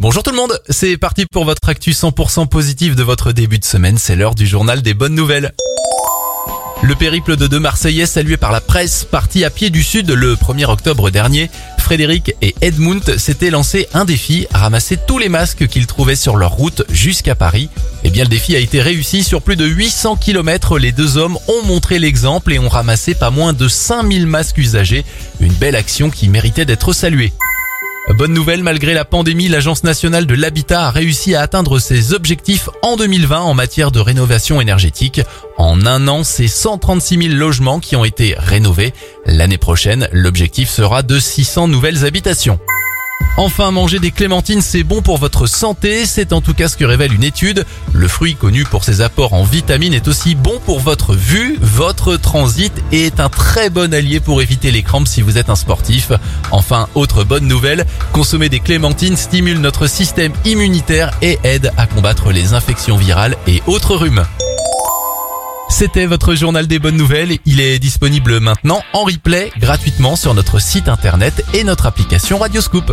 Bonjour tout le monde, c'est parti pour votre actu 100% positif de votre début de semaine, c'est l'heure du journal des bonnes nouvelles. Le périple de deux Marseillais salué par la presse, parti à pied du sud le 1er octobre dernier, Frédéric et Edmund s'étaient lancé un défi, ramasser tous les masques qu'ils trouvaient sur leur route jusqu'à Paris. Eh bien le défi a été réussi sur plus de 800 km, les deux hommes ont montré l'exemple et ont ramassé pas moins de 5000 masques usagés, une belle action qui méritait d'être saluée. Bonne nouvelle, malgré la pandémie, l'Agence nationale de l'habitat a réussi à atteindre ses objectifs en 2020 en matière de rénovation énergétique. En un an, c'est 136 000 logements qui ont été rénovés. L'année prochaine, l'objectif sera de 600 nouvelles habitations. Enfin, manger des clémentines, c'est bon pour votre santé, c'est en tout cas ce que révèle une étude. Le fruit connu pour ses apports en vitamines est aussi bon pour votre vue, votre transit et est un très bon allié pour éviter les crampes si vous êtes un sportif. Enfin, autre bonne nouvelle, consommer des clémentines stimule notre système immunitaire et aide à combattre les infections virales et autres rhumes. C'était votre journal des bonnes nouvelles. Il est disponible maintenant en replay gratuitement sur notre site internet et notre application Radioscoop.